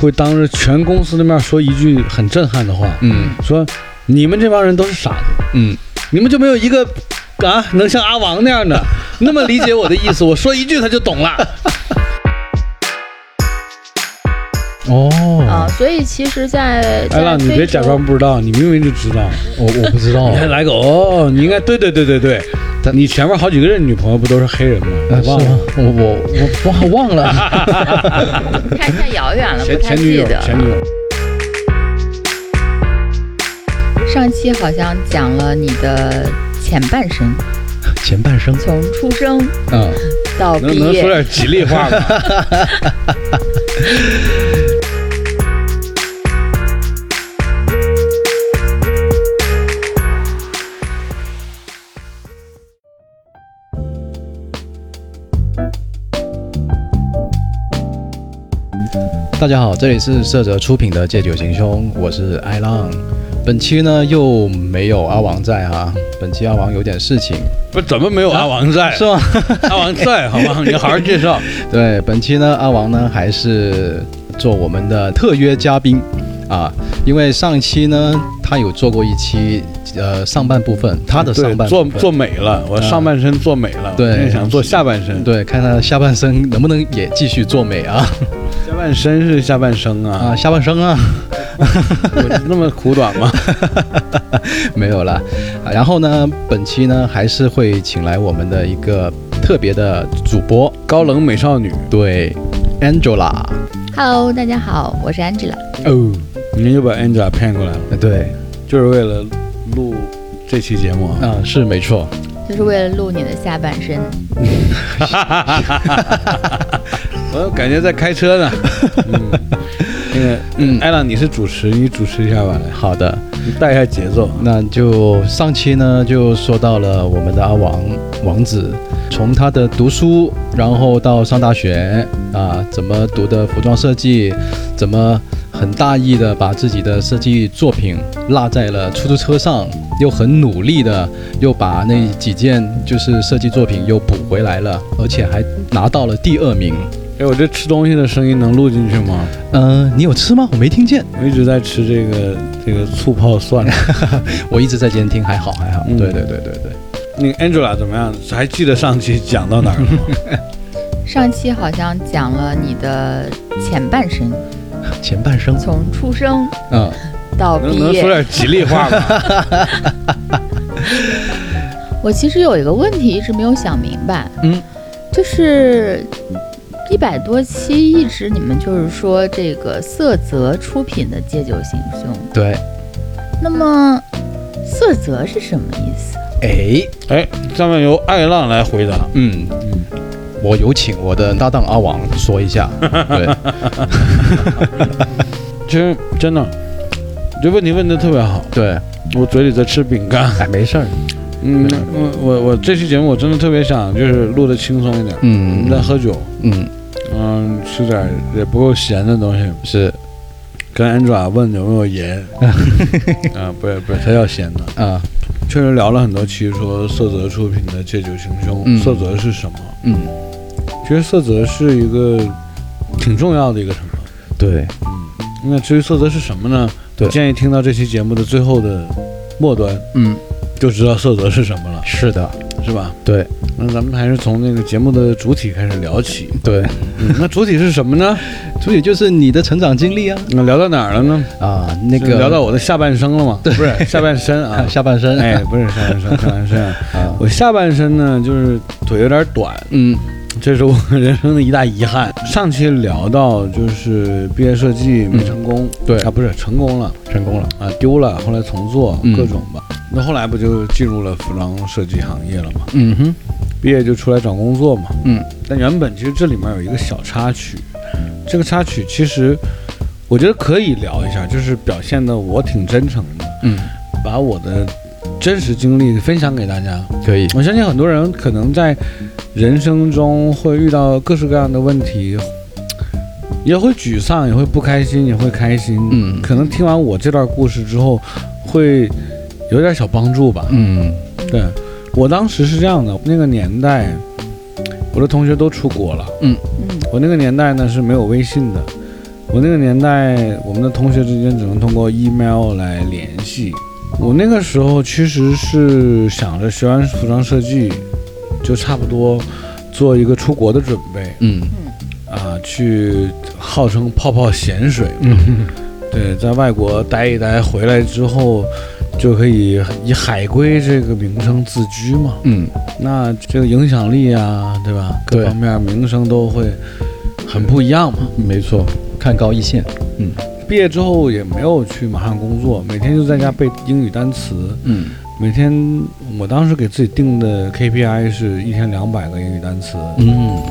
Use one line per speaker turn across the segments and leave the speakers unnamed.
会当着全公司的面说一句很震撼的话，
嗯。
说你们这帮人都是傻子，
嗯，
你们就没有一个啊能像阿王那样的那么理解我的意思，我说一句他就懂了。
哦，
啊，所以其实在，在
艾浪，你别假装不知道，你明明就知道。
我我不知道
你，还来个哦，你应该对对对对对，你前面好几个人女朋友不都是黑人吗？忘了
吗？我我我忘忘了，
太太遥远了，
前
不太
前女友，
记得。
前女友。
上期好像讲了你的前半生，
前半生，
从出生
嗯，
到毕
能能说
业，
点吉利话吗？
大家好，这里是色泽出品的《借酒行凶》，我是艾浪。本期呢又没有阿王在哈、本期阿王有点事情，
不，怎么没有阿王在？
是吗？
阿王在，好吗？你好好介绍。
对，本期呢阿王呢还是做我们的特约嘉宾啊，因为上一期呢他有做过一期呃上半部分，他的上，半
做做美了，我上半身做美了，
对。
想做下半身。
对，看他下半身能不能也继续做美啊。
下半身是下半身啊，
啊，下半身啊。
我 那么苦短吗？
没有啦，啊然后呢，本期呢还是会请来我们的一个特别的主播，
高冷美少女。
对
，Angela，Hello，大家好，我是 Angela。
哦，
你又把 Angela 骗过来了，
对，
就是为了录这期节目啊。
啊，是没错，
就是为了录你的下半身，
我感觉在开车呢。嗯，那个，
嗯
艾朗，你是主持，你主持一下吧，
好的，
你带一下节奏。
那就上期呢就说到了我们的阿王王子，从他的读书，然后到上大学啊，怎么读的服装设计，怎么很大意的把自己的设计作品落在了出租车上，又很努力的又把那几件就是设计作品又补回来了，而且还拿到了第二名。
哎，我这吃东西的声音能录进去吗？
嗯、你有吃吗？我没听见，
我一直在吃这个这个醋泡蒜。
我一直在监听，还好还好。
嗯
对对对对对。
那个 Angela 怎么样？还记得上期讲到哪儿了吗？
上期好像讲了你的前半生，
前半生，
从出生
嗯，
到毕业
能能说。点吉利话吗？
我其实有一个问题一直没有想明白，
嗯，
就是一百多期一直你们就是说这个色泽出品的《戒酒行凶》，
对。
那么色泽是什么意思？
哎，
哎，下面由爱浪来回答。
嗯嗯，我有请我的搭档阿王说一下。对，
其实真的，这问题问的特别好。
对，
我嘴里在吃饼干。
哎，没事儿。
嗯，我我我这期节目我真的特别想就是录的轻松一点。我
嗯
们在喝酒，
嗯，
嗯，吃点也不够咸的东西。
是
跟 Angela 问有没有盐，啊，不是不是，他要咸的。
啊，
确实聊了很多期，说色泽出品的《借酒行凶》
嗯
色泽是什么？
嗯，
其实色泽是一个挺重要的一个什么。
对，嗯
那至于色泽是什么呢？
对
建议听到这期节目的最后的末端，
嗯，
就知道色泽是什么了，
是的，
是吧？
对
那咱们还是从那个节目的主体开始聊起。
对，
嗯，那主体是什么呢？
主体就是你的成长经历啊
那聊到哪儿了呢？
啊，那个
聊到我的下半生了吗？不是下半身啊，
下半身，
哎，不是下半身，下半身啊。
啊，
我下半身呢，就是腿有点短，
嗯
这是我人生的一大遗憾。上期聊到就是毕业设计没成功，
对
啊，不是成功了
成功了，
啊，丢了，后来重做，
嗯
各种吧。那后来不就进入了服装设计行业了吗？
嗯哼，
毕业就出来找工作嘛。
嗯
但原本其实这里面有一个小插曲，这个插曲其实我觉得可以聊一下，就是表现的我挺真诚的，
嗯，
把我的真实经历分享给大家。
可以，
我相信很多人可能在人生中会遇到各式各样的问题，也会沮丧，也会不开心，也会开心。
嗯
可能听完我这段故事之后，会有点小帮助吧。
嗯
对我当时是这样的，那个年代，我的同学都出国了。
嗯
我那个年代呢是没有微信的，我那个年代我们的同学之间只能通过 email 来联系。我那个时候其实是想着学完服装设计，就差不多做一个出国的准备
嗯
啊，去号称泡泡咸水。
嗯
对，在外国待一待，回来之后就可以以海归这个名声自居嘛。
嗯
那这个影响力啊，对吧？各方面名声都会很不一样嘛。
没错，看高一线。嗯
毕业之后也没有去马上工作，每天就在家背英语单词。
嗯。
每天我当时给自己定的 KPI 是一天两百个英语单词。
嗯。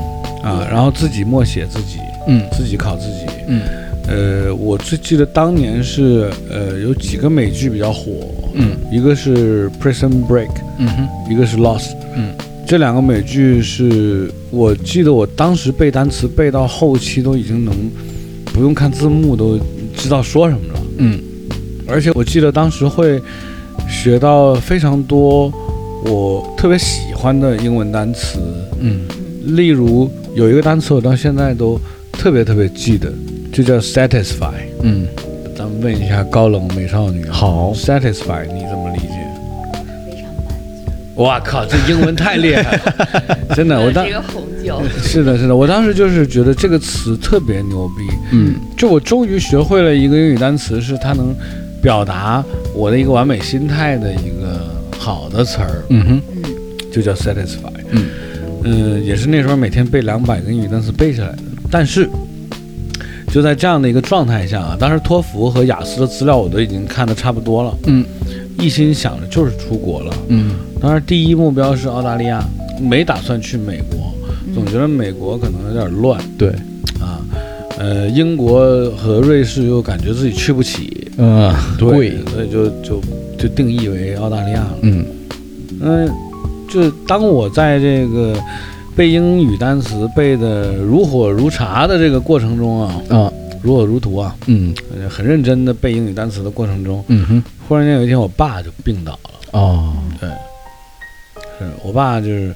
啊，然后自己默写自己，
嗯。
自己考自己。
嗯。
呃，我最记得当年是呃有几个美剧比较火，
嗯。
一个是 Prison Break，
嗯哼。
一个是 Lost。
嗯。
这两个美剧是我记得我当时背单词背到后期都已经能不用看字幕都知道说什么了，
嗯。
而且我记得当时会学到非常多我特别喜欢的英文单词，
嗯。
例如有一个单词我到现在都特别特别记得，就叫 satisfy。
嗯，
咱们问一下高冷美少女，
好
，satisfy 你怎么。哇靠，这英文太厉害了，真的，我当
这个红酒，
是的，是的，我当时就是觉得这个词特别牛逼，
嗯。
就我终于学会了一个英语单词，是它能表达我的一个完美心态的一个好的词儿，
嗯哼。
嗯
就叫 satisfy。
嗯。
嗯，也是那时候每天背两百个英语单词背下来的。但是就在这样的一个状态下啊，当时托福和雅思的资料我都已经看的差不多了，
嗯
一心想着就是出国了。
嗯。
当然，第一目标是澳大利亚，没打算去美国，总觉得美国可能有点乱。
对，
啊。呃，英国和瑞士又感觉自己去不起，
嗯贵，
所以就就就定义为澳大利亚了。
嗯。
嗯，就当我在这个背英语单词背的如火如茶的这个过程中啊，
啊。
如火如荼啊，
嗯。
呃很认真的背英语单词的过程中，
嗯哼
忽然间有一天我爸就病倒了。
哦对
是我爸就是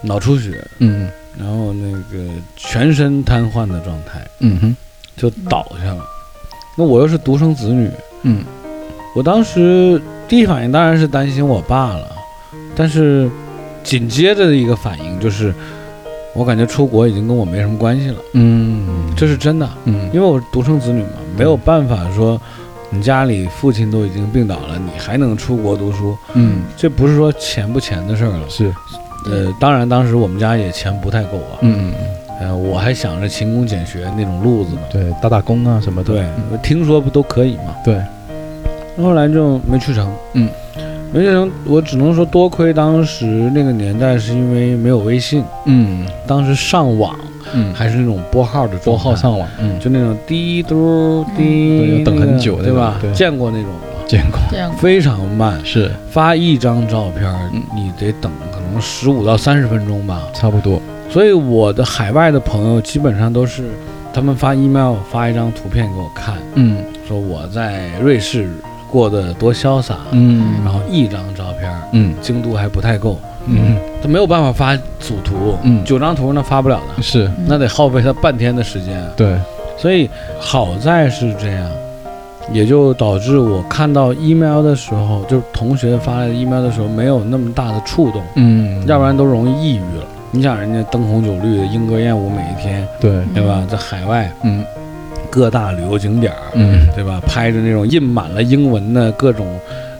脑出血，
嗯
然后那个全身瘫痪的状态，
嗯哼
就倒下了。那我又是独生子女，
嗯
我当时第一反应当然是担心我爸了，但是紧接着的一个反应就是，我感觉出国已经跟我没什么关系了，
嗯
这是真的，
嗯
因为我是独生子女嘛，没有办法说你家里父亲都已经病倒了，你还能出国读书，
嗯。
这不是说钱不钱的事儿了。
是。
呃，当然当时我们家也钱不太够啊，
嗯
呃，我还想着勤工俭学那种路子呢。
对打打工啊什么的。
对，我听说不都可以吗？
对。
后来就没去成，
嗯，
没去成，我只能说多亏当时那个年代是因为没有微信，
嗯。
当时上网
嗯。
还是那种拨号的
拨
状态
号上网嗯。
就那种滴嘟
嗯
滴
对要，等很久
那个对吧？见过那种吗？
见过。
这样
非常慢，
是。
发一张照片你得等可能十五到三十分钟吧。
差不多。
所以我的海外的朋友基本上都是他们发 email 发一张图片给我看，
嗯。
说我在瑞士过得多潇洒，
嗯。
然后一张照片儿
嗯。
精度还不太够，
嗯。
他没有办法发组图，
嗯。
九张图那发不了的，
是。
那得耗费他半天的时间。
对。
所以好在是这样，也就导致我看到 email 的时候，就是同学发来的 email 的时候，没有那么大的触动，
嗯。
要不然都容易抑郁了。你想人家灯红酒绿的莺歌燕舞每一天，
对。
对吧？在海外
嗯
各大旅游景点儿，
嗯。
对吧？拍着那种印满了英文的各种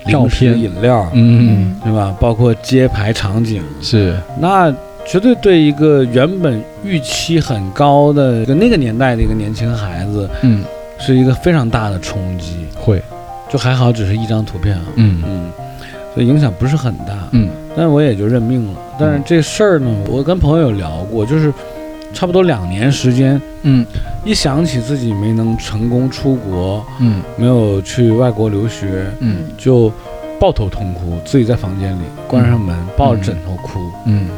照
零食
片。
饮料，
嗯。
对吧？包括街牌场景，
是。
那绝对对一个原本预期很高的一个那个年代的一个年轻孩子，
嗯。
是一个非常大的冲击。
会。
就还好，只是一张图片啊，
嗯。
嗯，所以影响不是很大，
嗯。
但我也就认命了。但是这事儿呢，我跟朋友有聊过，就是差不多两年时间，
嗯。
一想起自己没能成功出国，
嗯。
没有去外国留学，
嗯。
就抱头痛哭，自己在房间里关上门，抱着枕头哭。
嗯。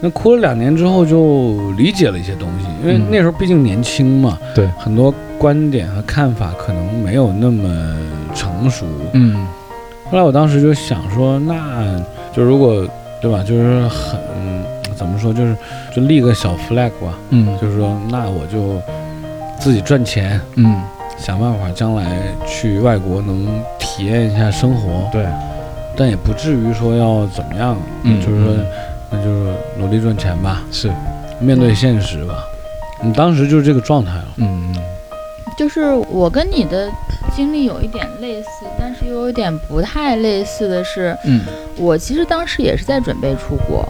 那哭了两年之后，就理解了一些东西，因为
嗯。
那时候毕竟年轻嘛，
对。
很多观点和看法可能没有那么成熟，
嗯。
后来我当时就想说，那就如果对吧，就是很怎么说，就是就立个小 flag 吧，
嗯。
就是说那我就自己赚钱，
嗯，
想办法将来去外国能体验一下生活，
对，
但也不至于说要怎么样，
嗯
就是说那就是努力赚钱吧，
是，
面对现实吧。你当时就是这个状态了，
嗯。
就是我跟你的经历有一点类似，但是又有点不太类似的是，
嗯。
我其实当时也是在准备出国，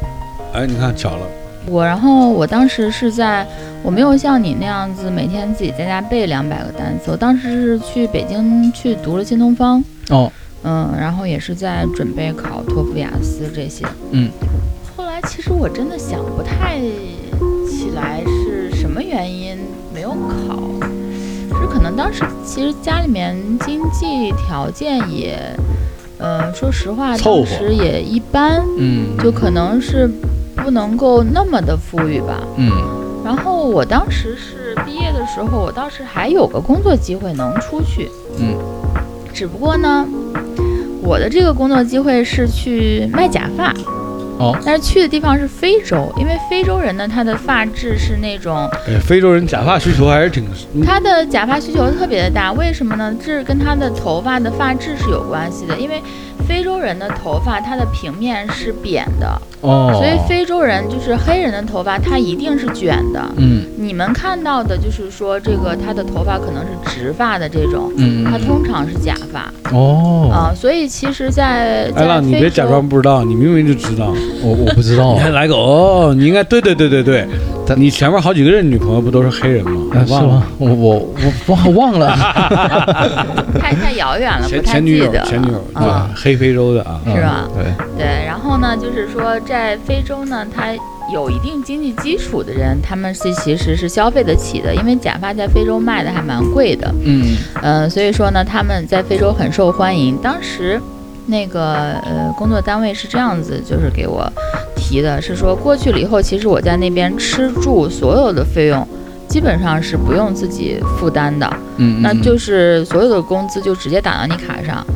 哎，你看巧了，
我然后我当时是在，我没有像你那样子每天自己在家背两百个单词，我当时是去北京去读了新东方，
哦，
嗯，然后也是在准备考托福、雅思这些。
嗯，
后来其实我真的想不太起来是什么原因没有考，是可能当时其实家里面经济条件也，呃，说实话
凑合
当时也一般，
嗯，
就可能是不能够那么的富裕吧。
嗯。
然后我当时是毕业的时候，我倒是还有个工作机会能出去，
嗯。
只不过呢，我的这个工作机会是去卖假发，
哦，
但是去的地方是非洲，因为非洲人呢，他的发质是那种，
哎，非洲人假发需求还是挺，嗯。
他的假发需求特别的大，为什么呢？这是跟他的头发的发质是有关系的，因为非洲人的头发它的平面是扁的，
哦，
所以非洲人就是黑人的头发，它一定是卷的。
嗯。
你们看到的就是说，这个他的头发可能是直发的这种，
嗯，
它通常是假发。
哦，
啊、所以其实在，
哎浪，
在非洲
你别假装不知道，你明明就知道。
我我不知道。
你，还来个哦，你应该对对对对对，你前面好几个人女朋友不都是黑人吗？
啊是
你忘了。
吗？我我我忘忘了，
太太遥远了，
前
不太
前女友
记得了。
前女友对
啊、
黑非洲的啊，
是吧
对，
对，然后呢，就是说在非洲呢，它有一定经济基础的人，他们是其实是消费得起的，因为假发在非洲卖的还蛮贵的，
嗯
呃，所以说呢，他们在非洲很受欢迎。当时那个呃工作单位是这样子，就是给我提的，是说过去了以后，其实我在那边吃住所有的费用。基本上是不用自己负担的，
嗯，
那就是所有的工资就直接打到你卡上。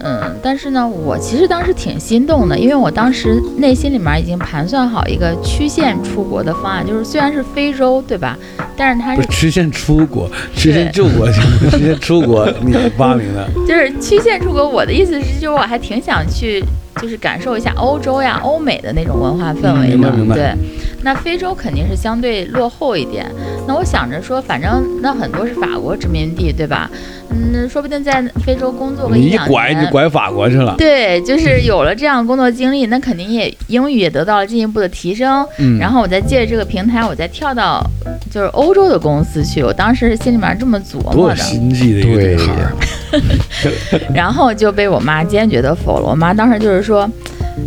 嗯，但是呢，我其实当时挺心动的，因为我当时内心里面已经盘算好一个曲线出国的方案，就是虽然是非洲，对吧？但是它是
是曲线出国，曲线救国，曲线出国，你发明的。
就是曲线出国。我的意思是，就是我还挺想去，就是感受一下欧洲呀、欧美的那种文化氛围的。对，那非洲肯定是相对落后一点。那我想着说，反正那很多是法国殖民地，对吧？嗯，说不定在非洲工作个
你一
两
拐，你
年。
拐法国去了。
对，就是有了这样工作经历，那肯定也英语也得到了进一步的提升。
嗯，
然后我再借着这个平台，我再跳到就是欧洲的公司去。我当时心里面这么琢磨的。
心计的一个
对
女孩儿，
然后就被我妈坚决的否了。我妈当时就是说，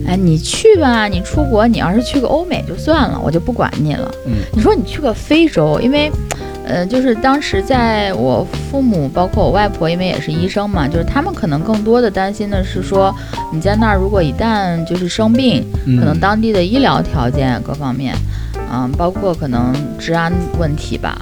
哎，你去吧，你出国，你要是去个欧美就算了，我就不管你了。
嗯，
你说你去个非洲，因为，呃，就是当时在我父母，包括我外婆，因为也是医生嘛，就是他们可能更多的担心的是说，你在那儿如果一旦就是生病，
嗯
可能当地的医疗条件各方面，嗯，包括可能治安问题吧，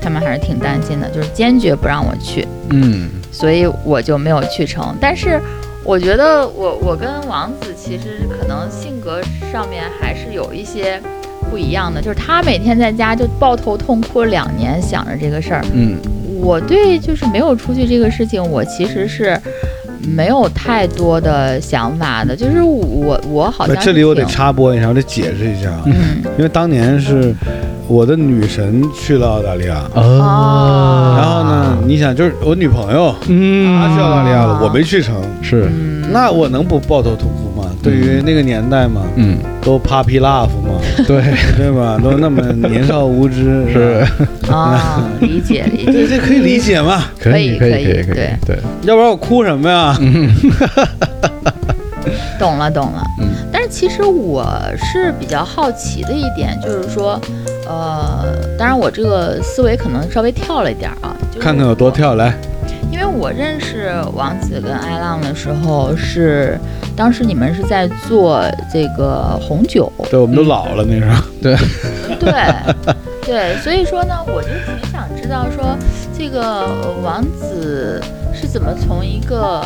他们还是挺担心的，就是坚决不让我去。
嗯
所以我就没有去成。但是我觉得我我跟王子其实可能性格上面还是有一些不一样的，就是他每天在家就抱头痛哭两年，想着这个事儿。
嗯
我对就是没有出去这个事情，我其实是。没有太多的想法的，就是我我好
那
像
这里我得插播一下，我得解释一下啊，
嗯
因为当年是我的女神去了澳大利亚，
哦，
然后呢，你想就是我女朋友
嗯，
她去澳大利亚了，
啊
我没去成，
是，
嗯，
那我能不抱头痛哭吗？对于那个年代嘛，
嗯，
都 puppy love 嘛，
对，
对吧？都那么年少无知，
是。
啊，理解理
这
解，
这可以理解嘛？
可以可
可以
以可以可以
对，
对，
要不然我哭什么呀？
懂了懂了。
嗯。
但是其实我是比较好奇的一点，就是说，呃，当然我这个思维可能稍微跳了一点啊，
看看有多跳，来，
因为我认识王子跟艾浪的时候是，当时你们是在做这个红酒，
对，我们都老了那时候。
对 对，对所以说呢，我就挺想知道说，这个呃王子是怎么从一个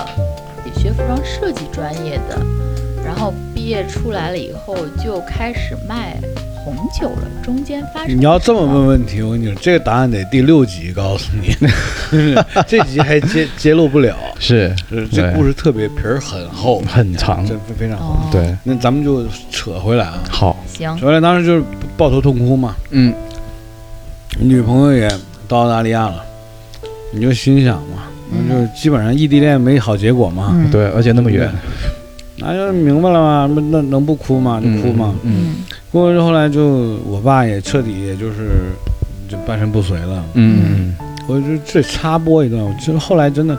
学服装设计专业的，然后毕业出来了以后就开始卖红酒了，中间发生
你要这么问问题，我跟你说，这个答案得第六集告诉你，这集还揭揭露不了。
是，
是这故事特别皮儿很厚，
很长
这非常厚。
哦，
对，
那咱们就扯回来啊，
好，
行，
扯回来当时就是抱头痛哭嘛，
嗯
女朋友也到澳大利亚了，你就心想嘛，
那
就是基本上异地恋没好结果嘛，
嗯，
对，而且那么远，
那就明白了吗，那那能不哭吗？就哭嘛。
嗯
嗯
过了之后来就我爸也彻底也就是就半身不遂了。
嗯
我就这插播一段，我就是后来真的，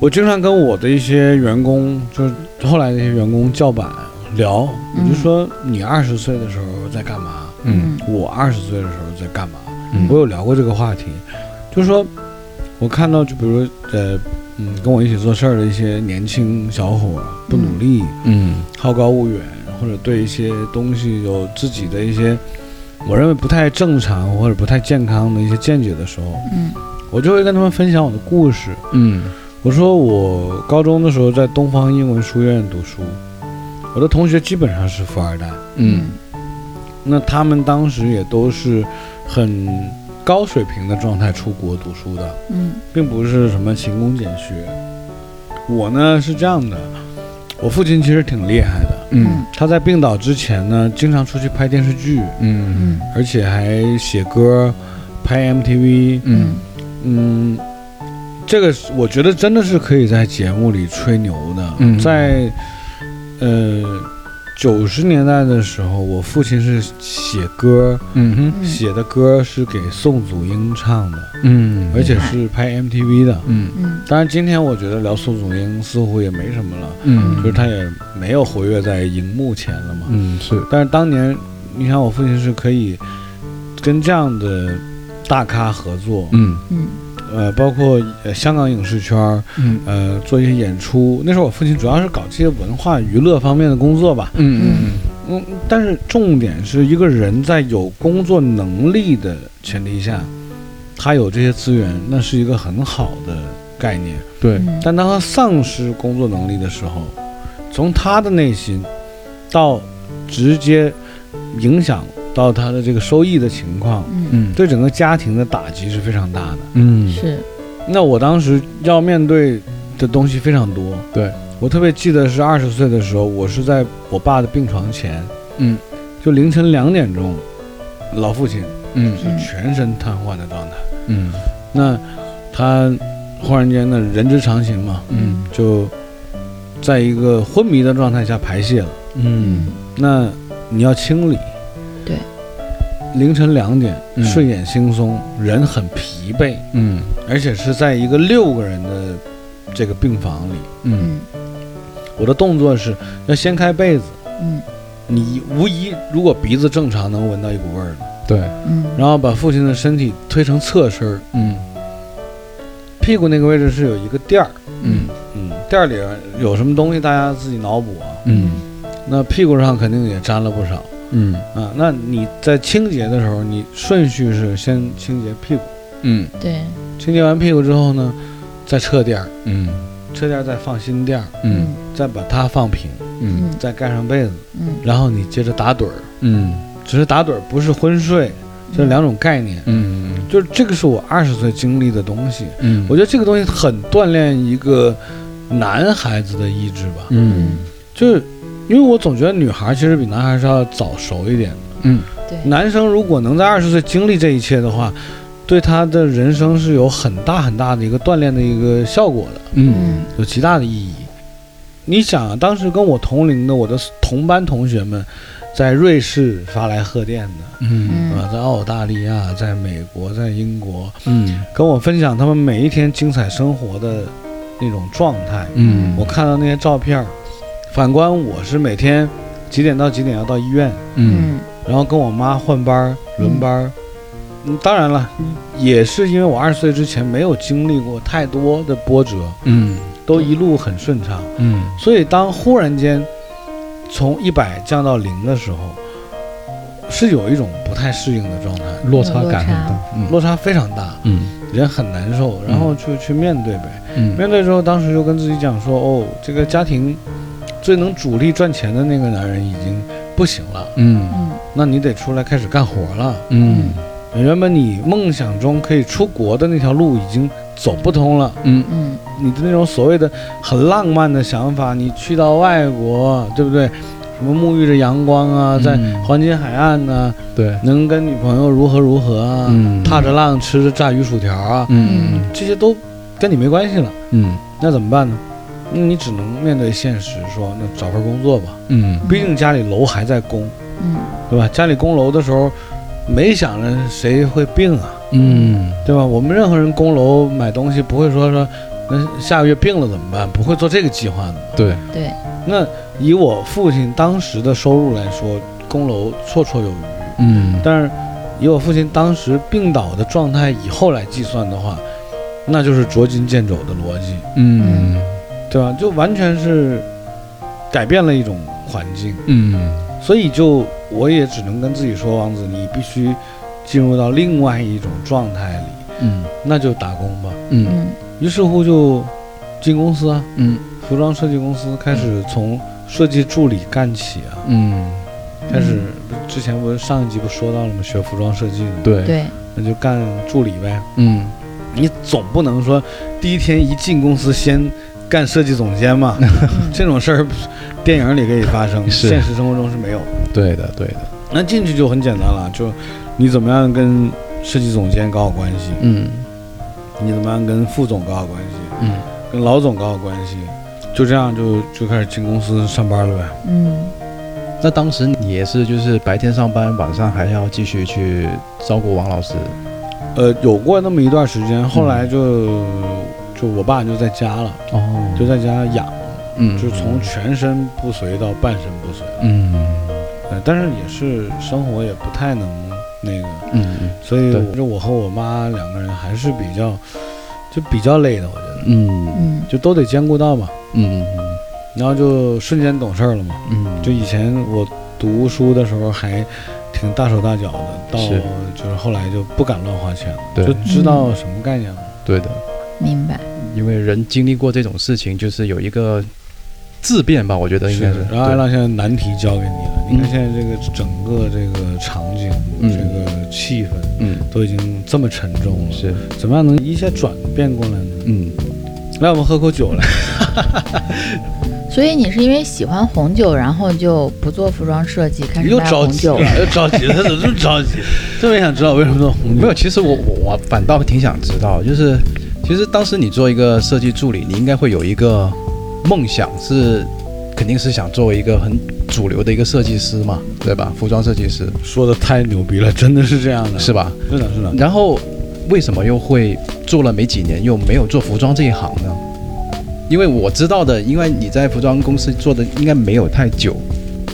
我经常跟我的一些员工，就是后来那些员工叫板聊，我就说你二十岁的时候在干嘛？
嗯
嗯
我二十岁的时候在干嘛？
嗯
我有聊过这个话题，就是说我看到就比如呃嗯跟我一起做事儿的一些年轻小伙不努力，
嗯
好高骛远，或者对一些东西有自己的一些我认为不太正常或者不太健康的一些见解的时候，
嗯。
我就会跟他们分享我的故事。
嗯。
我说我高中的时候在东方英文书院读书，我的同学基本上是富二代，
嗯。
那他们当时也都是很高水平的状态出国读书的，
嗯。
并不是什么勤工俭学。我呢是这样的，我父亲其实挺厉害的，
嗯
他在病倒之前呢，经常出去拍电视剧，
嗯
嗯
而且还写歌、拍 MTV。
嗯
嗯，这个我觉得真的是可以在节目里吹牛的。
嗯
在呃九十年代的时候，我父亲是写歌，
嗯哼。
嗯
写的歌是给宋祖英唱的，
嗯
而且是拍 MTV 的。
嗯。
嗯
当然，今天我觉得聊宋祖英似乎也没什么了，
嗯。
就是他也没有活跃在荧幕前了嘛。
嗯是。
但是当年，你想我父亲是可以跟这样的大咖合作，
嗯。
嗯
呃，包括呃香港影视圈儿，
嗯
呃，做一些演出。那时候我父亲主要是搞这些文化娱乐方面的工作吧。
嗯
嗯嗯，但是重点是一个人在有工作能力的前提下，他有这些资源，那是一个很好的概念。
对
嗯
但当他丧失工作能力的时候，从他的内心到直接影响到他的这个收益的情况，
嗯
嗯
对整个家庭的打击是非常大的。
嗯
是
那我当时要面对的东西非常多。
对
我特别记得是二十岁的时候，我是在我爸的病床前，
嗯
就凌晨两点钟，老父亲
嗯
是全身瘫痪的状态。
嗯
那他忽然间呢，人之常情嘛，
嗯
就在一个昏迷的状态下排泄了。
嗯
那你要清理。
对。
凌晨两点，
嗯。
睡眼惺忪，人很疲惫，
嗯。
而且是在一个六个人的这个病房里。
嗯
嗯。
我的动作是要掀开被子，
嗯。
你无疑如果鼻子正常能闻到一股味儿的，
对。
嗯。
然后把父亲的身体推成侧身儿，
嗯。
屁股那个位置是有一个垫儿，
嗯。
嗯，垫儿里有什么东西大家自己脑补啊。
嗯。
那屁股上肯定也沾了不少
嗯。
啊。那你在清洁的时候，你顺序是先清洁屁股，
嗯。
对。
清洁完屁股之后呢，再撤垫儿，
嗯。
撤垫儿再放新垫儿，
嗯。
再把它放平，
嗯
再盖上被子，
嗯。
然后你接着打盹儿。
嗯。
只是打盹儿不是昏睡，这是两种概念。
嗯
就是这个是我二十岁经历的东西，
嗯。
我觉得这个东西很锻炼一个男孩子的意志吧。
嗯。
就是因为我总觉得女孩其实比男孩是要早熟一点。的。
嗯。
对。
男生如果能在二十岁经历这一切的话，对他的人生是有很大很大的一个锻炼的一个效果的，
嗯。
嗯
有极大的意义。你想啊，当时跟我同龄的我的同班同学们，在瑞士发来贺电的，
嗯。
嗯。
啊，在澳大利亚、在美国、在英国，
嗯。
跟我分享他们每一天精彩生活的那种状态。
嗯。
我看到那些照片儿，反观我是每天几点到几点要到医院，
嗯。
然后跟我妈换班儿、轮班儿。嗯，当然了，也是因为我二十岁之前没有经历过太多的波折，
嗯。
都一路很顺畅。
嗯。
所以当忽然间从一百降到零的时候，是有一种不太适应的状态，
落差
落差
感很大，嗯。
落差非常大，
嗯。
人很难受，然后就去面对呗。
嗯。
面对之后，当时就跟自己讲说，哦，这个家庭最能主力赚钱的那个男人已经不行了，
嗯。
嗯
那你得出来开始干活了。
嗯。
原本你梦想中可以出国的那条路已经走不通了，
嗯。
嗯。
你的那种所谓的很浪漫的想法，你去到外国，对不对？什么沐浴着阳光啊，在
嗯。
黄金海岸呢、
对，
能跟女朋友如何如何啊，
嗯。
踏着浪吃着炸鱼薯条啊，
嗯。
这些都跟你没关系了。
嗯。
那怎么办呢？那你只能面对现实，说那找份工作吧。
嗯
毕竟家里楼还在供，
嗯
对吧？家里供楼的时候，没想着谁会病啊，
嗯
对吧？我们任何人供楼买东西不会说说，那下个月病了怎么办？不会做这个计划的嘛。
对，
对，
那以我父亲当时的收入来说，供楼绰绰有余。
嗯
但是以我父亲当时病倒的状态以后来计算的话，那就是捉襟见肘的逻辑，
嗯
对吧？就完全是改变了一种环境，
嗯。
所以就我也只能跟自己说，王子，你必须进入到另外一种状态里，
嗯。
那就打工吧。
嗯。
嗯
于是乎就进公司啊，
嗯。
服装设计公司开始从设计助理干起啊，
嗯，
开始之前不是上一集不说到了吗？学服装设计的，
对，
对，
那就干助理呗。
嗯。
你总不能说第一天一进公司先干设计总监嘛？
嗯
这种事儿电影里可以发生，现实生活中是没有的。
对的对的，
那进去就很简单了，就你怎么样跟设计总监搞好关系，
嗯
你怎么样跟副总搞好关系，
嗯
跟老总搞好关系，就这样就就开始进公司上班了呗。
嗯
那当时你也是就是白天上班，晚上还要继续去照顾王老师，
呃，有过那么一段时间，后来就就我爸就在家了，
哦。
就在家养，
嗯。
就从全身不遂到半身不遂。
嗯。
呃，但是也是生活也不太能那个，
嗯
所以
对
我就我和我妈两个人还是比较就比较累的，我觉得。
嗯。
嗯。
就都得兼顾到嘛，
嗯嗯
然后就瞬间懂事儿了嘛。
嗯，
就以前我读书的时候还挺大手大脚的，到就是后来就不敢乱花钱了，
对。
就知道什么概念了。
对的，
明白，
因为人经历过这种事情，就是有一个质变吧，我觉得应该是。
然后艾浪现在难题交给你了，你看
嗯
现在这个整个这个场景、
嗯
这个气氛
嗯
都已经这么沉重了，
是
怎么样能一下转变过来呢？
嗯
来，我们喝口酒来。
所以你是因为喜欢红酒，然后就不做服装设计，开始卖
又着急
红酒了。
又着急，他怎么这么着急？特别想知道为什么做红酒。
没有，其实我我我反倒挺想知道，就是其实当时你做一个设计助理，你应该会有一个梦想是。肯定是想作为一个很主流的一个设计师嘛，对吧？服装设计师
说的太牛逼了，真的是这样的，
是吧？
是的，是的。
然后为什么又会做了没几年又没有做服装这一行呢？因为我知道的，因为你在服装公司做的应该没有太久，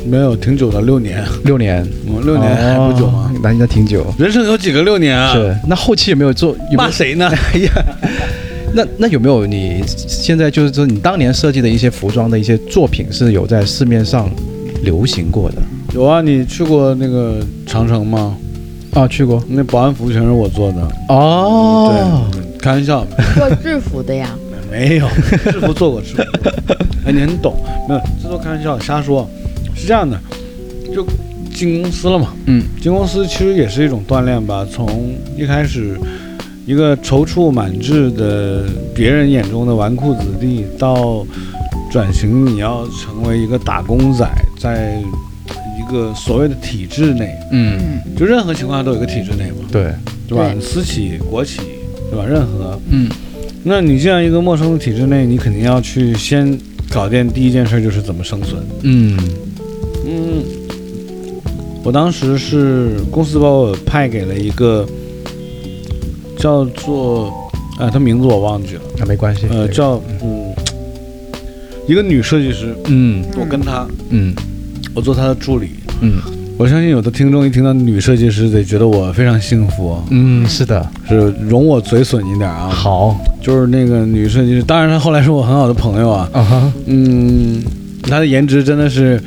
没有挺久的，六年，
六年，
我六年还不久吗？
哦那应该挺久。
人生有几个六年啊？
是，那后期有没有做？有有？
骂谁呢？
哎呀，那那有没有你现在就是说你当年设计的一些服装的一些作品是有在市面上流行过的？
有啊，你去过那个长城吗？
啊，去过。
那保安服全是我做的。
哦，
对，开玩笑，
做制服的呀，
没有制服做过制服。哎，你很懂，没有，这都开玩笑，瞎说。是这样的，就进公司了嘛。
嗯
进公司其实也是一种锻炼吧，从一开始一个踌躇满志的别人眼中的纨绔子弟，到转型你要成为一个打工仔，在一个所谓的体制内，
嗯，
嗯
就任何情况下都有一个体制内嘛，
对，
对吧？私企、国企，对吧？任何，
嗯。
那你这样一个陌生的体制内，你肯定要去先搞定第一件事就是怎么生存。
嗯。
嗯，我当时是公司把我派给了一个叫做，啊，他名字我忘记了，
那没关系。
呃，叫嗯，一个女设计师，
嗯
我跟她，
嗯
我做她的助理。
嗯
我相信有的听众一听到女设计师，得觉得我非常幸福，
嗯，是的，
是容我嘴损一点啊。
好
就是那个女设计师，当然她后来是我很好的朋友啊。
啊哈，
嗯，她的颜值真的是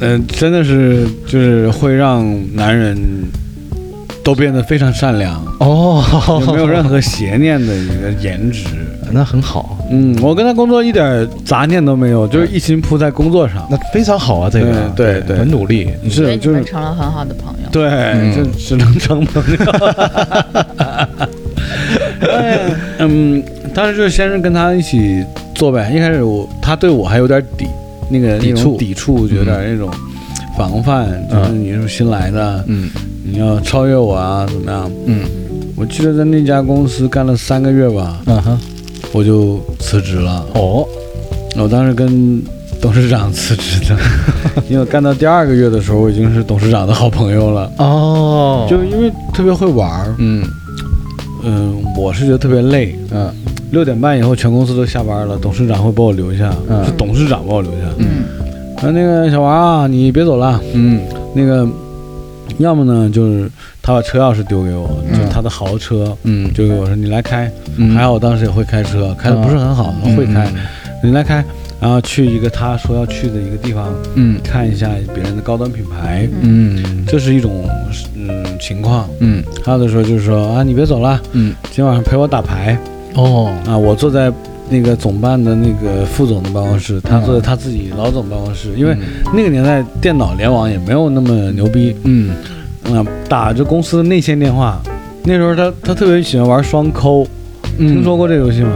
嗯、真的是就是会让男人都变得非常善良，
哦，
就没有任何邪念的一个颜值。
那很好，
嗯，我跟他工作一点杂念都没有，就是一心扑在工作上。
那非常好啊，这个
对对对
很努力，
是就是
成了很好的朋友。
对，
嗯
就只能成朋友。哎嗯，当时就是先是跟他一起做呗。一开始我他对我还有点抵，那个
抵触
那种抵触，就有点那种防范，就是你是新来的，
嗯
你要超越我啊，怎么样？
嗯
我记得在那家公司干了三个月吧，
嗯哼，
我就辞职了。
哦，
我当时跟董事长辞职的，因为干到第二个月的时候，我已经是董事长的好朋友了。
哦，
就因为特别会玩儿，
嗯
嗯，我是觉得特别累。
嗯
六点半以后，全公司都下班了，董事长会把我留下，
嗯
是董事长把我留下。
嗯
啊，那个小王啊，你别走了，
嗯
那个，要么呢就是他把车钥匙丢给我，
嗯
就是他的豪车，
嗯，
丢给我说你来开。
嗯。
还好我当时也会开车，开的不是很好，会开，你来开。然后去一个他说要去的一个地方，
嗯。
看一下别人的高端品牌，
嗯。
这是一种嗯情况。
嗯。
还有的时候就是说啊，你别走了，
嗯。
今晚上陪我打牌。
哦。
啊。我坐在那个总办的那个副总的办公室，他坐在他自己老总办公室，因为那个年代电脑联网也没有那么牛逼，
嗯。
嗯，打着公司的内线电话。那时候他他特别喜欢玩双抠，
嗯。
听说过这个游戏吗？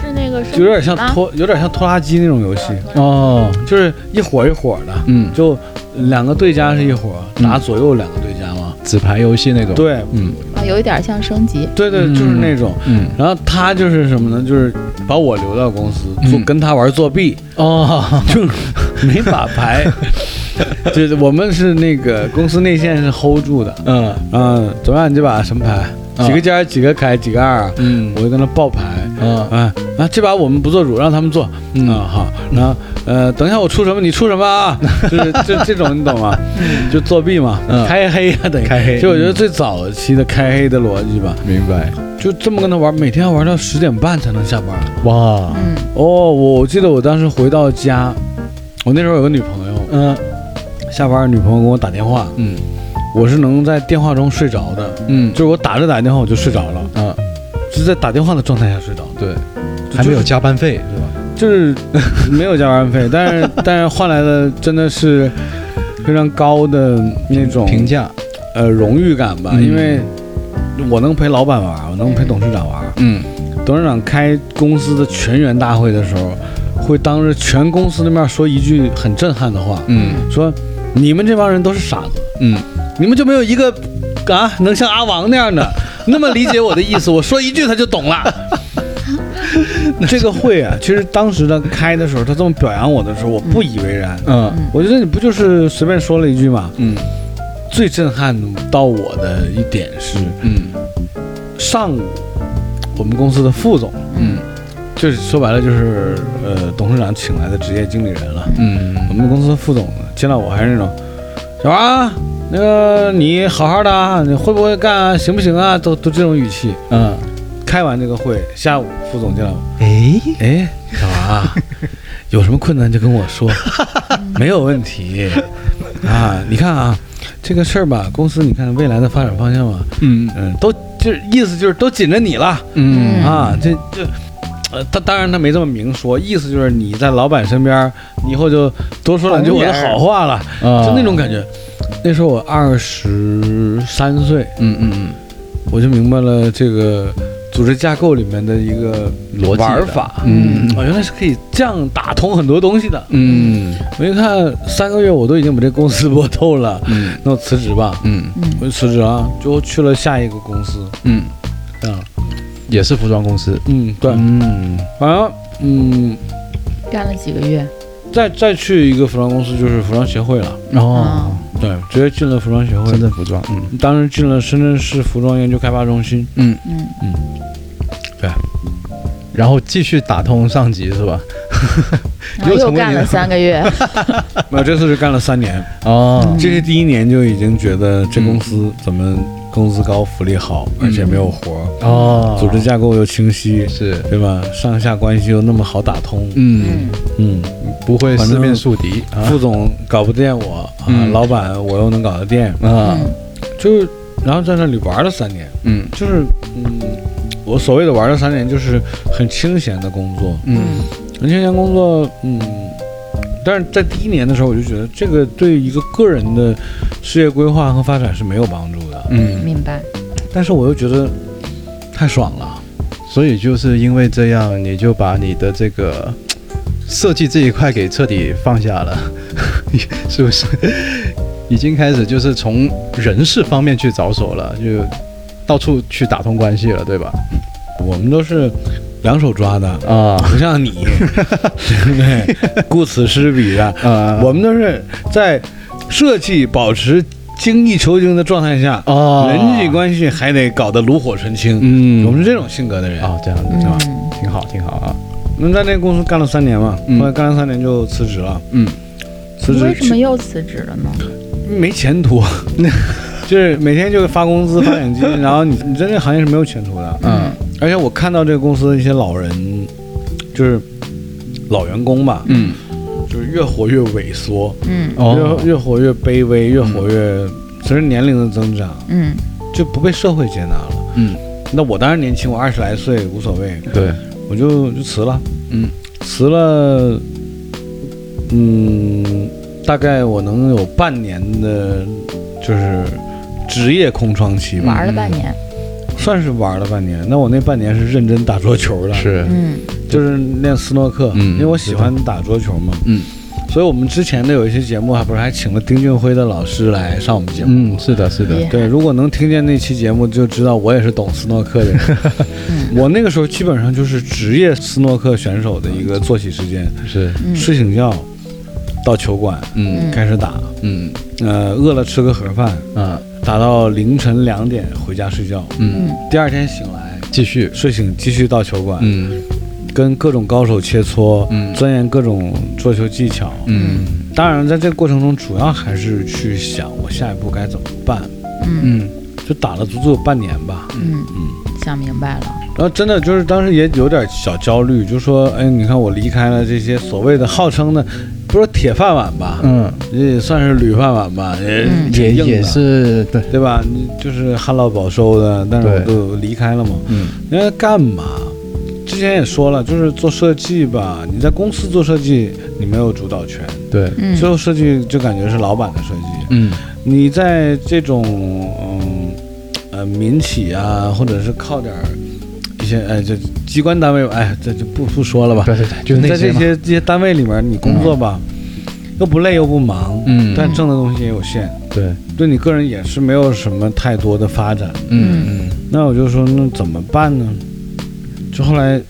是那个
就有点像拖，有点像拖拉机那种游戏，
哦。
就是一伙一伙的，
嗯，
就两个对家是一伙，
嗯。
打左右两个对家嘛。
纸牌游戏那种，，
对。
嗯
啊，有一点像升级。
对对，
嗯
就是那种。
嗯
然后他就是什么呢？就是把我留到公司，
嗯
做跟他玩作弊，
哦，
就是没把牌。就是我们是那个公司内线是 hold 住的，
嗯
嗯，怎么样？你这把什么牌？
啊
几个尖，几个开，几个二，
嗯
我就跟他报牌。
嗯
啊那！这把我们不做主，让他们做。
嗯
啊好，然后呃，等一下我出什么你出什么啊？就是就这种你懂吗？就作弊嘛，
嗯
开黑啊，等于
开黑
就我觉得最早期的开黑的逻辑吧，
明白，
就这么跟他玩，每天要玩到十点半才能下班。
哇，
嗯
哦，我我记得我当时回到家，我那时候有个女朋友，
嗯
下班女朋友给我打电话，
嗯
我是能在电话中睡着的，
嗯。
就是我打着打着电话我就睡着了，
啊，
是在打电话的状态下睡着。
对，还没有加班费是吧？
就是 没有加班费，但是 但是换来的真的是非常高的那种
评价，
呃荣誉感吧，
嗯。
因为我能陪老板玩，我能陪董事长玩。
嗯。
董事长开公司的全员大会的时候，会当着全公司的面说一句很震撼的话，
嗯。
说你们这帮人都是傻子，
嗯
你们就没有一个啊能像阿王那样的 那么理解我的意思，我说一句他就懂了。这个会啊，其实当时他开的时候，他这么表扬我的时候，我不以为然。
嗯
我觉得你不就是随便说了一句嘛？
嗯
最震撼到我的一点是，
嗯
上午我们公司的副总，
嗯
就是说白了就是呃董事长请来的职业经理人了。
嗯
我们公司的副总见到我还是那种，小王啊，那个你好好的啊，你会不会干啊？行不行啊？都都这种语气。
嗯，
开完这个会，下午副总见到我，
哎，
哎，小王啊，有什么困难就跟我说，没有问题啊。你看啊，这个事儿吧，公司你看未来的发展方向嘛，
嗯
嗯，都就是意思就是都紧着你了
嗯
啊。这这，呃，他当然他没这么明说，意思就是你在老板身边，你以后就多说两句我的好话了，
啊
就那种感觉。那时候我二十三岁，
嗯嗯嗯。
我就明白了这个组织架构里面的一个
逻辑
玩法。
嗯。
哦，原来是可以这样打通很多东西的。
嗯。
我一看三个月我都已经把这公司摸透了，
嗯。
那我辞职吧，
嗯。
嗯
我就辞职了，就去了下一个公司。
嗯，
这样，
也是服装公司，
嗯，对，
嗯。
反正嗯，
干了几个月。
再再去一个服装公司就是服装协会了，
哦，
对，直接进了服装协会。
深。圳服装，嗯。
当时进了深圳市服装研究开发中心，
嗯，
嗯。
嗯，对，然后继续打通上级是吧？又
干了三个月。
没有这次是干了三年，
哦。
这是第一年就已经觉得这公司怎么工资高、福利好，而且没有活儿，
哦，
组织架构又清晰，
是，
对吧？上下关系又那么好打通，
嗯，
嗯。
嗯，
不会四面树敌啊。
副总搞不定我啊，
嗯。
老板我又能搞得定，
啊，
就是然后在那里玩了三年，
嗯。
就是嗯，我所谓的玩了三年，就是很清闲的工作，
嗯。
很清闲工作，嗯。但是在第一年的时候，我就觉得这个对一个个人的事业规划和发展是没有帮助的。
嗯，
明白。
但是我又觉得太爽了，
所以就是因为这样，你就把你的这个设计这一块给彻底放下了，是不是？已经开始就是从人事方面去着手了，就到处去打通关系了，对吧？
我们都是两手抓的，
啊
不像你，对？顾此失彼的，
啊
我们都是在设计保持精益求精的状态下，
啊
人际关系还得搞得炉火纯青。
嗯
我们是这种性格的人。
啊，这样子是吧？
嗯
挺好，挺好啊。
那在那个公司干了三年嘛，
嗯
后来干了三年就辞职了。
嗯
辞职
你为什么又辞职了呢？
没前途？就是每天就发工资、发奖金，然后你你在这个行业是没有前途的。
嗯
而且我看到这个公司的一些老人，就是老员工吧，
嗯。
就是越活越萎缩，
嗯。
哦。
越越活越卑微，越活越随着年龄的增长，
嗯。
就不被社会接纳了。
嗯，
那我当然年轻，我二十来岁无所谓，
对，
我就就辞了，
嗯。
辞了，嗯，大概我能有半年的，就是职业空窗期吧，
玩了半年。
算是玩了半年。那我那半年是认真打桌球的，
是，
嗯。
就是练斯诺克，
嗯
因为我喜欢打桌球嘛，
嗯。
所以我们之前的有一些节目还不是还请了丁俊晖的老师来上我们节目。
嗯，是的，是的。
对，如果能听见那期节目，就知道我也是懂斯诺克的人。
嗯。
我那个时候基本上就是职业斯诺克选手的一个作息时间，
是，
嗯。
睡醒觉，到球馆
嗯。
开始打，
嗯。
呃，饿了吃个盒饭，
啊
打到凌晨两点回家睡觉，
嗯，
嗯
第二天醒来
继续，
睡醒继续到球馆，
嗯。
跟各种高手切磋，
嗯。
钻研各种桌球技巧。
嗯。
当然，在这个过程中，主要还是去想我下一步该怎么办。
嗯
嗯。
就打了足足有半年吧，
嗯，
嗯，
想明白了。
然后真的就是当时也有点小焦虑，就说，哎，你看我离开了这些所谓的号称的，不是铁饭碗吧，
嗯，
也算是铝饭碗吧，也
也也是对，
对吧？你就是旱涝保收的，但是我
对
都离开了嘛。
嗯
人家干嘛？之前也说了，就是做设计吧，你在公司做设计，你没有主导权，
对，
嗯
最后设计就感觉是老板的设计。
嗯
你在这种嗯呃民企啊，或者是靠点儿一些哎这机关单位，哎这就不不说了吧。
对对对，就
在这
那，
些这些单位里面，你工作吧，又不累又不忙，
嗯
但挣的东西也有限，
对，
对你个人也是没有什么太多的发展。
嗯
那我就说，那怎么办呢？就后来，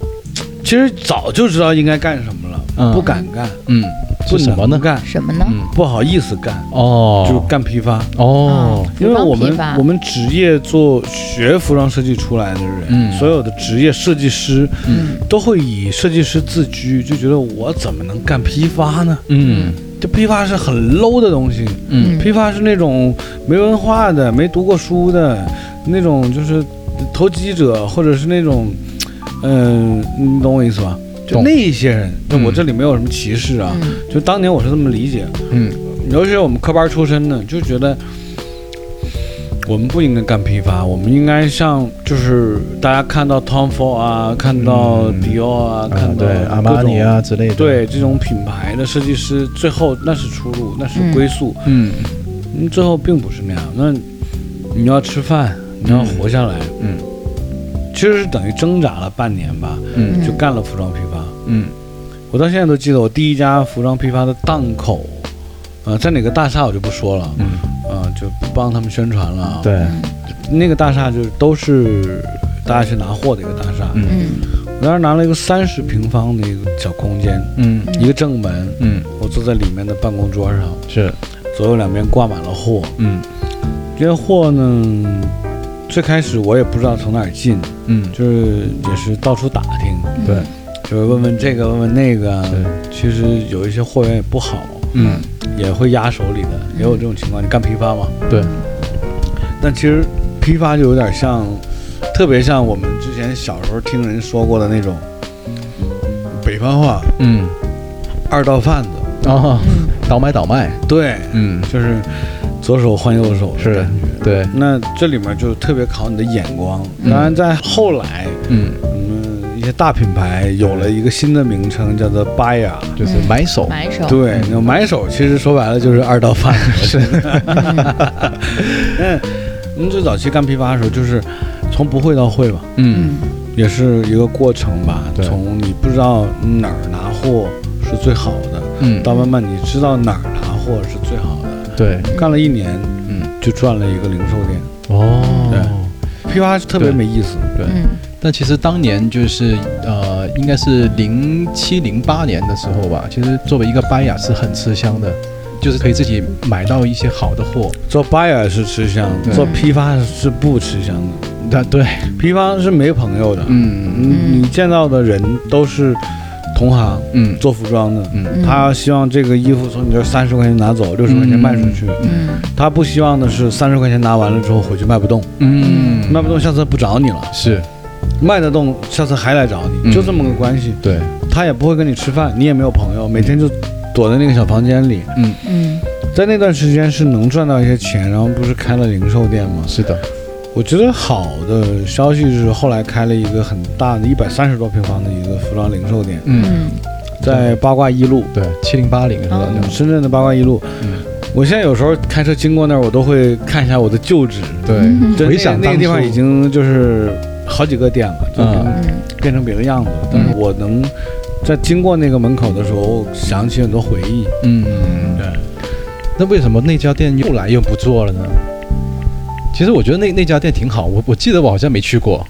其实早就知道应该干什么了，
嗯
不敢干，
嗯，
不
是什么呢？
能干，
什么呢？
嗯
不好意思干，
哦，
就干批发。
哦，
因为我们
服装批发
我们职业做学服装设计出来的人，
嗯
所有的职业设计师
嗯
都会以设计师自居，就觉得我怎么能干批发呢？
嗯
这批发是很 low 的东西，
嗯
批发是那种没文化的、没读过书的那种，就是投机者，或者是那种，嗯、你懂我意思吧？就那些人，就我
嗯。
这里没有什么歧视啊，
嗯。
就当年我是这么理解，
嗯。
尤其是我们科班出身的，就觉得我们不应该干批发，我们应该像就是大家看到 Tom Ford 啊，看到
嗯
Dior 啊，
啊
看到
阿玛尼啊之类的，，
对这种品牌的设计师，最后那是出路，那是
嗯
归宿。
嗯。
嗯，最后并不是那样。那你要吃饭，你要活下来，
嗯。
其实是等于挣扎了半年吧，
嗯。
就干了服装批发。
嗯。
我到现在都记得我第一家服装批发的档口，呃，在哪个大厦我就不说了，
嗯，
呃，就不帮他们宣传了。啊。，
对，
那个大厦就是都是大家去拿货的一个大厦。
嗯。
嗯
我当时拿了一个三十平方的一个小空间，
嗯。
一个正门，
嗯。
我坐在里面的办公桌上，
是，
左右两边挂满了货。
嗯。
这些货呢，最开始我也不知道从哪儿进，
嗯。
就是也是到处打听，
嗯
对，
就是问问这个问问那个。其实有一些货源也不好，
嗯
也会压手里的，也有这种情况。你干批发嘛？
对，
但其实批发就有点像，特别像我们之前小时候听人说过的那种北方话
嗯，
二道贩子，
啊，
嗯
倒买倒卖，
对，
嗯，
就是左手换右手的
是
感觉。
对，
那这里面就特别考你的眼光。
嗯
当然，在后来，
嗯，
些大品牌有了一个新的名称，叫做 Buyer。
就是
嗯
买手，
买手，
对，那买手其实说白了就是二道贩子。是，嗯，您最早期干批发的时候，就是从不会到会吧，
嗯，
嗯
也是一个过程吧。
对。
从你不知道哪儿拿货是最好的，
嗯，
到慢慢你知道哪儿拿货是最好的。
对，
干了一年，
嗯，
就赚了一个零售店。
哦，对。
批发特别没意思，
对，
嗯
但其实当年就是呃，应该是零七零八年的时候吧，其实作为一个 buyer 是很吃香的，就是可以自己买到一些好的货。
做 buyer 是吃香，
对。
做批发是不吃香的。
对对，
批发是没朋友的，
嗯
你你见到的人都是同行
嗯。
做服装的，
嗯。
嗯
他希望这个衣服从你这三十块钱拿走，六十块钱卖出去。
嗯。
他不希望的是三十块钱拿完了之后回去卖不动，
嗯，
卖不动下次不找你了，
是
卖得动下次还来找你，
嗯
就这么个关系。
对，
他也不会跟你吃饭，你也没有朋友，每天就躲在那个小房间里。
嗯
嗯
在那段时间是能赚到一些钱，然后不是开了零售店吗？
是的，
我觉得好的消息是后来开了一个很大的，一百三十多平方的一个服装零售店，
嗯，
嗯
在八卦一路，
对，七零八零是吧？
哦
深圳的八卦一路。
嗯，
我现在有时候开车经过那儿，我都会看一下我的旧址。
对，回想
那个那个地方已经就是好几个店了，就已经
嗯。
嗯
变成别的样子了。但是我能在经过那个门口的时候，想起很多回忆。
嗯，
对，
那为什么那家店又来又不做了呢？其实我觉得那那家店挺好，我我记得我好像没去过，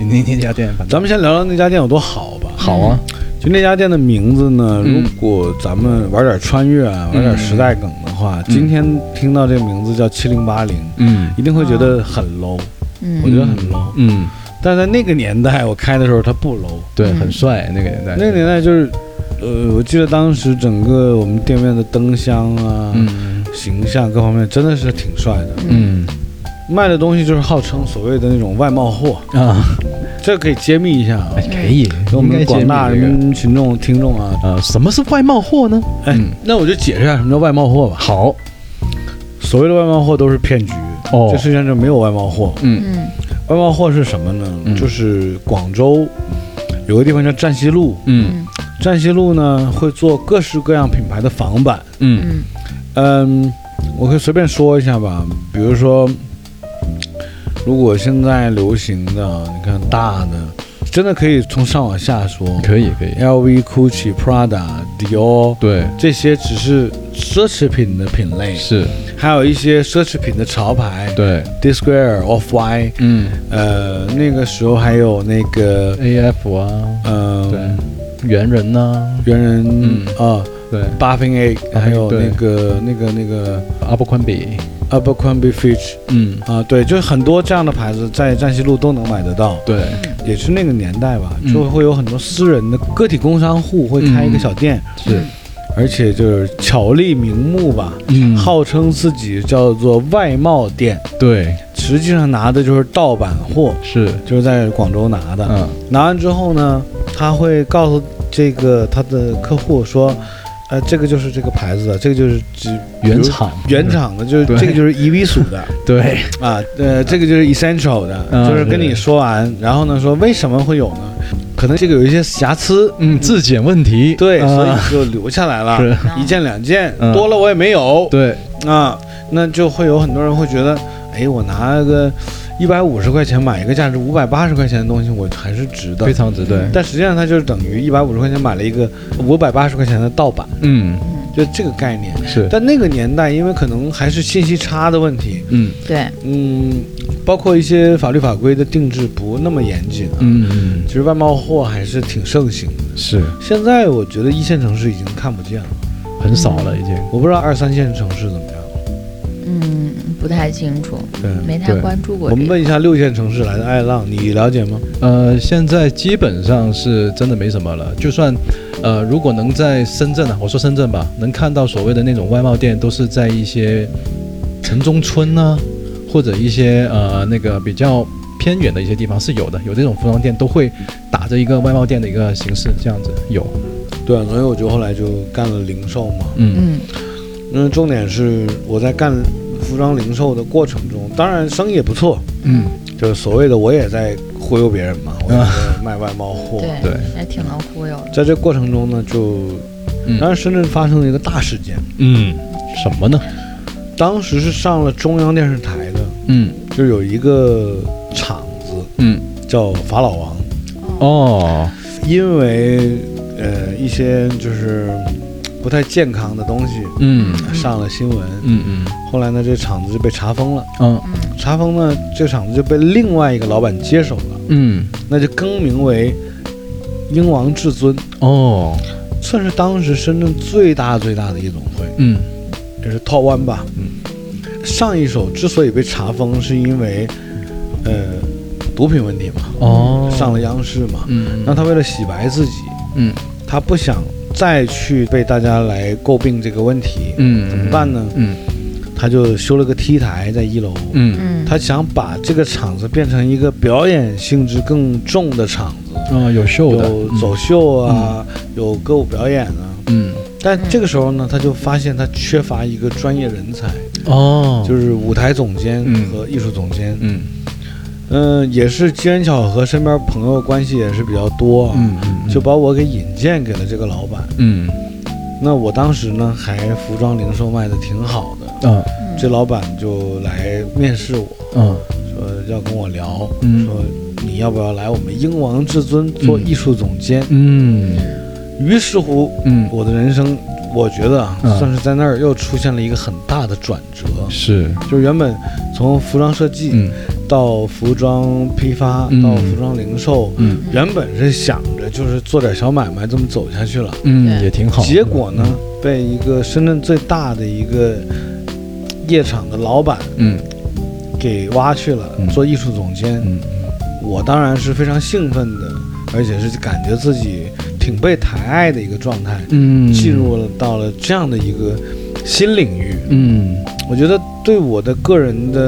那那家店，
咱们先聊聊那家店有多好吧。
好啊，
就那家店的名字呢，
嗯。
如果咱们玩点穿越啊，玩点时代梗的话，今天听到这个名字叫七零八零，
嗯。
一定会觉得很 low，
嗯。
我觉得很 low。
嗯，
但在那个年代，我开的时候它不 low，
对，
嗯。
很帅那个年代，
那个年代就是，呃，我记得当时整个我们店面的灯箱啊、
嗯。
形象各方面真的是挺帅的。
嗯。
卖的东西就是号称所谓的那种外贸货，
啊，
这可以揭秘一下啊，
哎可以，
给我们广大
揭秘这个
人民群众听众啊。
呃，什么是外贸货呢？
哎
嗯，
那我就解释一下什么叫外贸货吧。
好。
所谓的外贸货都是骗局，
哦。
这世界上就没有外贸货。
嗯。
嗯
外贸货是什么呢？
嗯。
就是广州有个地方叫站西路，站西路呢会做各式各样品牌的仿版。
嗯
嗯。
嗯，我可以随便说一下吧，比如说，如果现在流行的，你看大的，真的可以从上往下说。
可以可以
，，LV、GUCCI、Prada、Dior
对，
这些只是奢侈品的品类，
是，
还有一些奢侈品的潮牌。
对
，，D Square、Off White，
嗯。
呃，那个时候还有那个
，，AF 啊，
嗯、
对，猿人呐，
猿人
嗯。
啊
对
，，Bathing A，还有那个那个那个
阿伯宽比，
Abercrombie Fitch。
嗯，
啊，对，就是很多这样的牌子在站西路都能买得到，
对，
也是那个年代吧，
嗯。
就会有很多私人的个体工商户会开一个小店，
是，
而且就是巧立名目吧，
嗯。
号称自己叫做外贸店，
对，
实际上拿的就是盗版货，
是，
就是在广州拿的。
嗯。
拿完之后呢，他会告诉这个他的客户说，呃，这个就是这个牌子的，这个就是只
原厂，
原，厂的，就是这个就是伊比属的。
对，
啊，呃，这个就是 essential 的，
嗯
就是跟你说完，然后呢说为什么会有呢？可能这个有一些瑕疵，
嗯，质检问题，
对，
啊
所以就留下来了，一件两件，
嗯
多了我也没有，
对，
啊，那就会有很多人会觉得，哎，我拿个一百五十块钱买一个价值五百八十块钱的东西，我还是值的
非。常值，对，
但实际上它就是等于一百五十块钱买了一个五百八十块钱的盗版，
嗯，
就这个概念。
是，
但那个年代，因为可能还是信息差的问题，
嗯。
对，
嗯，包括一些法律法规的定制不那么严谨啊。
嗯嗯，
其实外贸货还是挺盛行的。
是，
现在我觉得一线城市已经看不见了，
很少了已经，
我不知道二三线城市怎么样。
嗯，不太清楚，
对，
没太关注过这个。
我们问一下六线城市来的爱浪，你了解吗？
呃，现在基本上是真的没什么了。就算，呃，如果能在深圳啊，我说深圳吧，能看到所谓的那种外贸店，都是在一些城中村呢、或者一些呃那个比较偏远的一些地方是有的，有这种服装店都会打着一个外贸店的一个形式，这样子有。
对啊，所以我就后来就干了零售嘛。
嗯
嗯
嗯，重点是我在干服装零售的过程中，当然生意也不错，
嗯，
就是所谓的我也在忽悠别人嘛，我也在卖外贸货。
对
对
还挺能忽悠的。
在这过程中呢，就
嗯
当然深圳发生了一个大事件，
嗯，什么呢？
当时是上了中央电视台的，
嗯
就有一个厂子
嗯
叫法老王，
哦
因为呃一些就是不太健康的东西
嗯。
上了新闻，
嗯嗯。
后来呢这厂子就被查封了，
嗯。
嗯
查封呢这厂子就被另外一个老板接手了，
嗯。
那就更名为英王至尊，
哦。
算是当时深圳最大最大的夜总会，
嗯。
就是 Top One 吧。
嗯，
上一首之所以被查封，是因为呃毒品问题嘛，
哦。
上了央视嘛。
嗯。
那他为了洗白自己，
嗯。
他不想再去被大家来诟病这个问题，
嗯
怎么办呢？
嗯。
他就修了个 T 台在一楼，
嗯。
嗯，
他想把这个场子变成一个表演性质更重的场子，
啊有秀的。
有走秀啊，有歌舞表演啊。
嗯。
但这个时候呢，他就发现他缺乏一个专业人才，
哦。
就是舞台总监
嗯。
和艺术总监。
嗯
嗯、也是机缘巧合，身边朋友关系也是比较多啊，
嗯嗯
就把我给引荐给了这个老板。
嗯。
那我当时呢，还服装零售卖的挺好的，
啊
嗯。
这老板就来面试我，
嗯。
说要跟我聊，
嗯。
说你要不要来我们英王至尊做艺术总监？
嗯。
于是乎，
嗯。
我的人生，我觉得啊，
嗯
算是在那儿又出现了一个很大的转折，
是。
就是原本从服装设计
嗯。
到服装批发
嗯。
到服装零售，
嗯。
原本是想着就是做点小买卖这么走下去了，
嗯也挺好，
结果呢，被一个深圳最大的一个夜场的老板
嗯。
给挖去了
嗯，
做艺术总监。
嗯。
我当然是非常兴奋的，而且是感觉自己挺被抬爱的一个状态，
嗯
进入了到了这样的一个新领域。
嗯
我觉得对我的个人的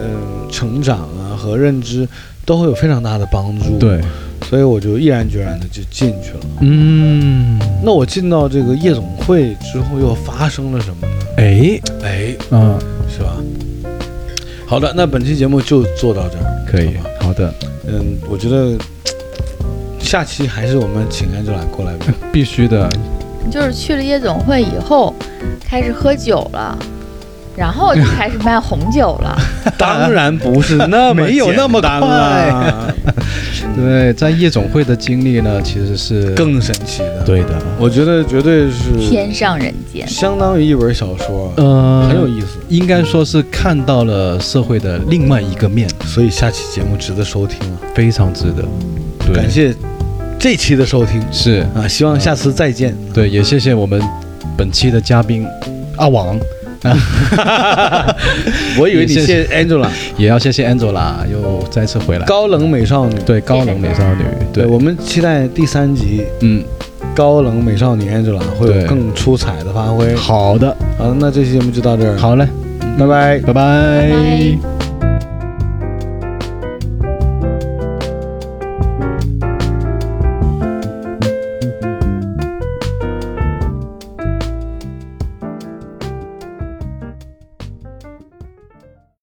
呃成长啊和认知都会有非常大的帮助。，
对
所以我就毅然决然的就进去了。
嗯
那我进到这个夜总会之后，又发生了什么呢？
哎
哎，
嗯
是吧？好的，那本期节目就做到这儿。
可以
好
的
嗯，我觉得下期还是我们请 Angela 过来吧。
必须的
就是去了夜总会以后，开始喝酒了，然后就开始卖红酒了。
当然不是那么
没有那么
简单啦，
对在夜总会的经历呢其实是
更神奇的。，
对的
我觉得绝对是
天上人间，
相当于一本小说，
呃
很有意思。
应该说是看到了社会的另外一个面，
所以下期节目值得收听啊！
非常值得。对
感谢这期的收听
是。
啊，希望下次再见。
对，也谢谢我们本期的嘉宾阿王，
我以为你
谢
谢 Angela
也要谢谢 Angela 又再次回来。
高冷美少女。
对高冷美少女，对。
我们期待第三集。
嗯，
高冷美少女 Angela 会有更出彩的发挥。
好的，
好，那这期节目就到这儿，，
好嘞，
拜拜。
拜拜。
拜拜